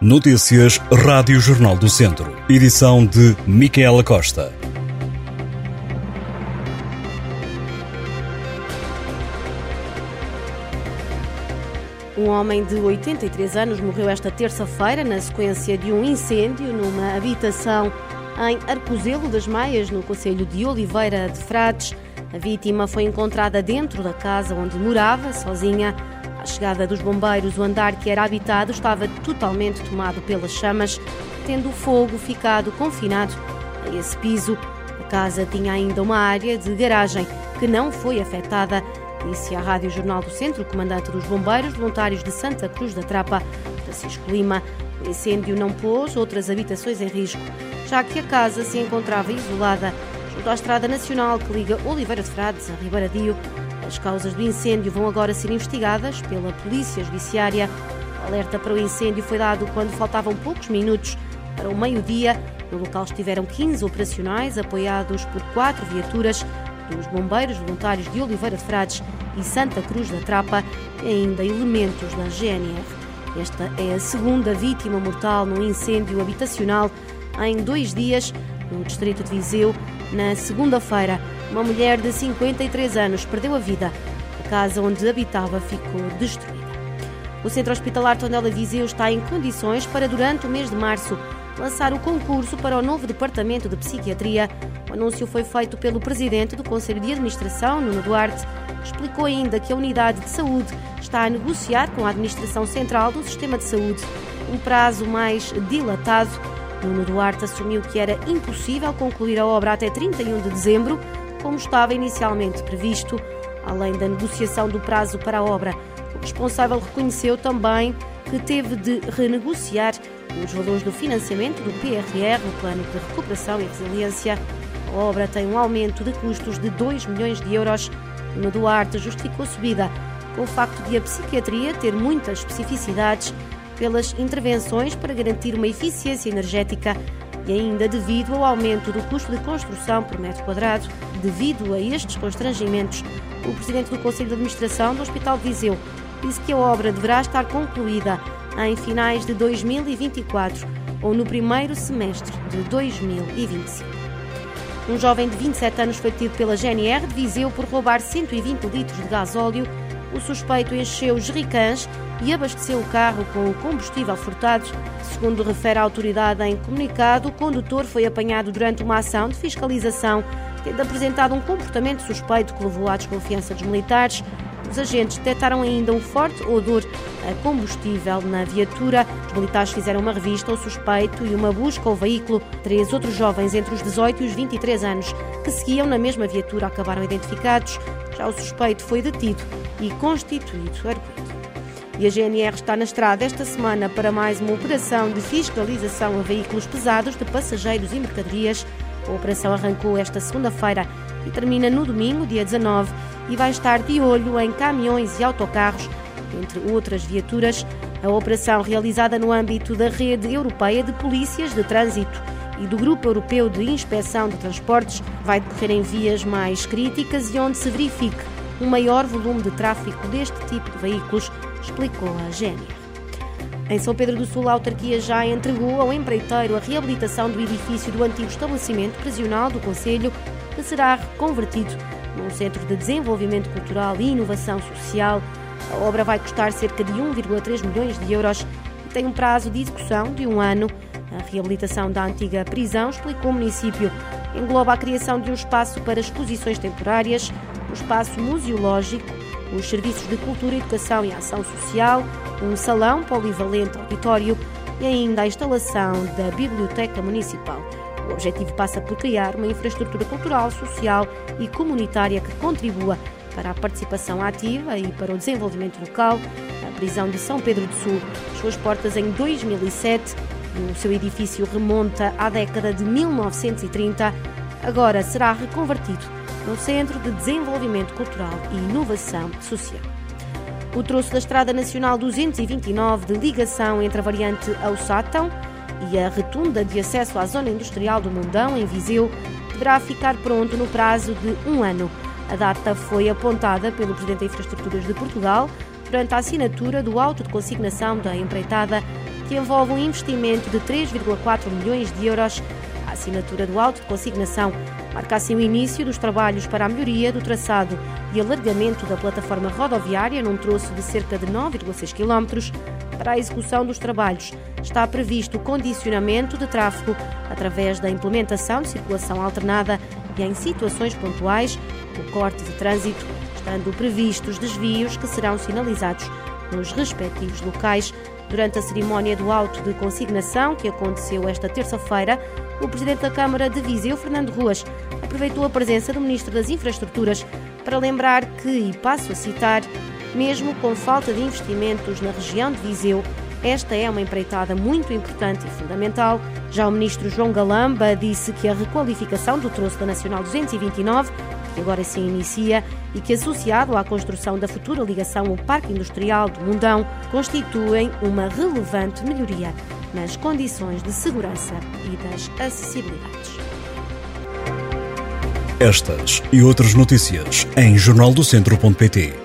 Notícias Rádio Jornal do Centro. Edição de Micaela Costa. Um homem de 83 anos morreu esta terça-feira na sequência de um incêndio numa habitação em Arcozelo das Maias, no Conselho de Oliveira de Frades. A vítima foi encontrada dentro da casa onde morava, sozinha. À chegada dos bombeiros, o andar que era habitado estava totalmente tomado pelas chamas, tendo o fogo ficado confinado a esse piso. A casa tinha ainda uma área de garagem que não foi afetada, disse à Rádio Jornal do Centro comandante dos bombeiros voluntários de Santa Cruz da Trapa, Francisco Lima. O incêndio não pôs outras habitações em risco, já que a casa se encontrava isolada junto à Estrada Nacional que liga Oliveira de Frades a Ribaradio. As causas do incêndio vão agora ser investigadas pela Polícia Judiciária. O alerta para o incêndio foi dado quando faltavam poucos minutos para o meio-dia. No local estiveram 15 operacionais, apoiados por quatro viaturas dos bombeiros voluntários de Oliveira de Frades e Santa Cruz da Trapa e ainda elementos da GNR. Esta é a segunda vítima mortal num incêndio habitacional em dois dias no distrito de Viseu. Na segunda-feira, uma mulher de 53 anos perdeu a vida. A casa onde habitava ficou destruída. O Centro Hospitalar Tondela Viseu está em condições para, durante o mês de março, lançar o concurso para o novo Departamento de Psiquiatria. O anúncio foi feito pelo Presidente do Conselho de Administração, Nuno Duarte. Explicou ainda que a Unidade de Saúde está a negociar com a Administração Central do Sistema de Saúde um prazo mais dilatado. Nuno Duarte assumiu que era impossível concluir a obra até 31 de dezembro, como estava inicialmente previsto. Além da negociação do prazo para a obra, o responsável reconheceu também que teve de renegociar os valores do financiamento do PRR, o Plano de Recuperação e Resiliência. A obra tem um aumento de custos de 2 milhões de euros. No Duarte justificou a subida com o facto de a psiquiatria ter muitas especificidades pelas intervenções para garantir uma eficiência energética e ainda devido ao aumento do custo de construção por metro quadrado. Devido a estes constrangimentos, o presidente do Conselho de Administração do Hospital de Viseu disse que a obra deverá estar concluída em finais de 2024 ou no primeiro semestre de 2025. Um jovem de 27 anos foi detido pela GNR de Viseu por roubar 120 litros de gás óleo. O suspeito encheu jericãs e abasteceu o carro com o combustível furtado. Segundo refere a autoridade em comunicado, o condutor foi apanhado durante uma ação de fiscalização, tendo apresentado um comportamento suspeito que levou à desconfiança dos militares. Os agentes detectaram ainda um forte odor a combustível na viatura. Os militares fizeram uma revista ao suspeito e uma busca ao veículo. Três outros jovens entre os 18 e os 23 anos que seguiam na mesma viatura acabaram identificados. Já o suspeito foi detido e constituído arguido. E a GNR está na estrada esta semana para mais uma operação de fiscalização a veículos pesados de passageiros e mercadorias. A operação arrancou esta segunda-feira e termina no domingo, dia 19, e vai estar de olho em caminhões e autocarros, entre outras viaturas. A operação, realizada no âmbito da rede europeia de polícias de trânsito e do Grupo Europeu de Inspeção de Transportes, vai decorrer em vias mais críticas e onde se verifique um maior volume de tráfego deste tipo de veículos, explicou a GNR. Em São Pedro do Sul, a autarquia já entregou ao empreiteiro a reabilitação do edifício do antigo estabelecimento prisional do Conselho, que será reconvertido num centro de desenvolvimento cultural e inovação social. A obra vai custar cerca de 1,3 milhões de euros e tem um prazo de execução de um ano. A reabilitação da antiga prisão, explicou o município, engloba a criação de um espaço para exposições temporárias, um espaço museológico, os serviços de cultura, educação e ação social, um salão polivalente auditório e ainda a instalação da Biblioteca Municipal. O objetivo passa por criar uma infraestrutura cultural, social e comunitária que contribua para a participação ativa e para o desenvolvimento local. A prisão de São Pedro do Sul fechou as portas em 2007 e o seu edifício remonta à década de 1930. Agora será reconvertido num Centro de Desenvolvimento Cultural e Inovação Social. O troço da Estrada Nacional 229 de ligação entre a variante ao Sátão e a retunda de acesso à zona industrial do Mundão, em Viseu, deverá ficar pronto no prazo de um ano. A data foi apontada pelo Presidente da Infraestruturas de Portugal durante a assinatura do auto de consignação da empreitada. que envolve um investimento de 3,4 milhões de euros. A assinatura do auto de consignação marca assim o início dos trabalhos para a melhoria do traçado e alargamento da plataforma rodoviária num troço de cerca de 9,6 km. Para a execução dos trabalhos, está previsto o condicionamento de tráfego através da implementação de circulação alternada e, em situações pontuais, o corte de trânsito, estando previstos desvios que serão sinalizados nos respectivos locais. Durante a cerimónia do auto de consignação, que aconteceu esta terça-feira, o Presidente da Câmara de Viseu, Fernando Ruas, aproveitou a presença do Ministro das Infraestruturas para lembrar que, e passo a citar, mesmo com falta de investimentos na região de Viseu, esta é uma empreitada muito importante e fundamental. Já o ministro João Galamba disse que a requalificação do troço da Nacional 229, que agora se inicia, e que associado à construção da futura ligação ao Parque Industrial do Mundão, constituem uma relevante melhoria nas condições de segurança e das acessibilidades. Estas e outras notícias em jornaldocentro.pt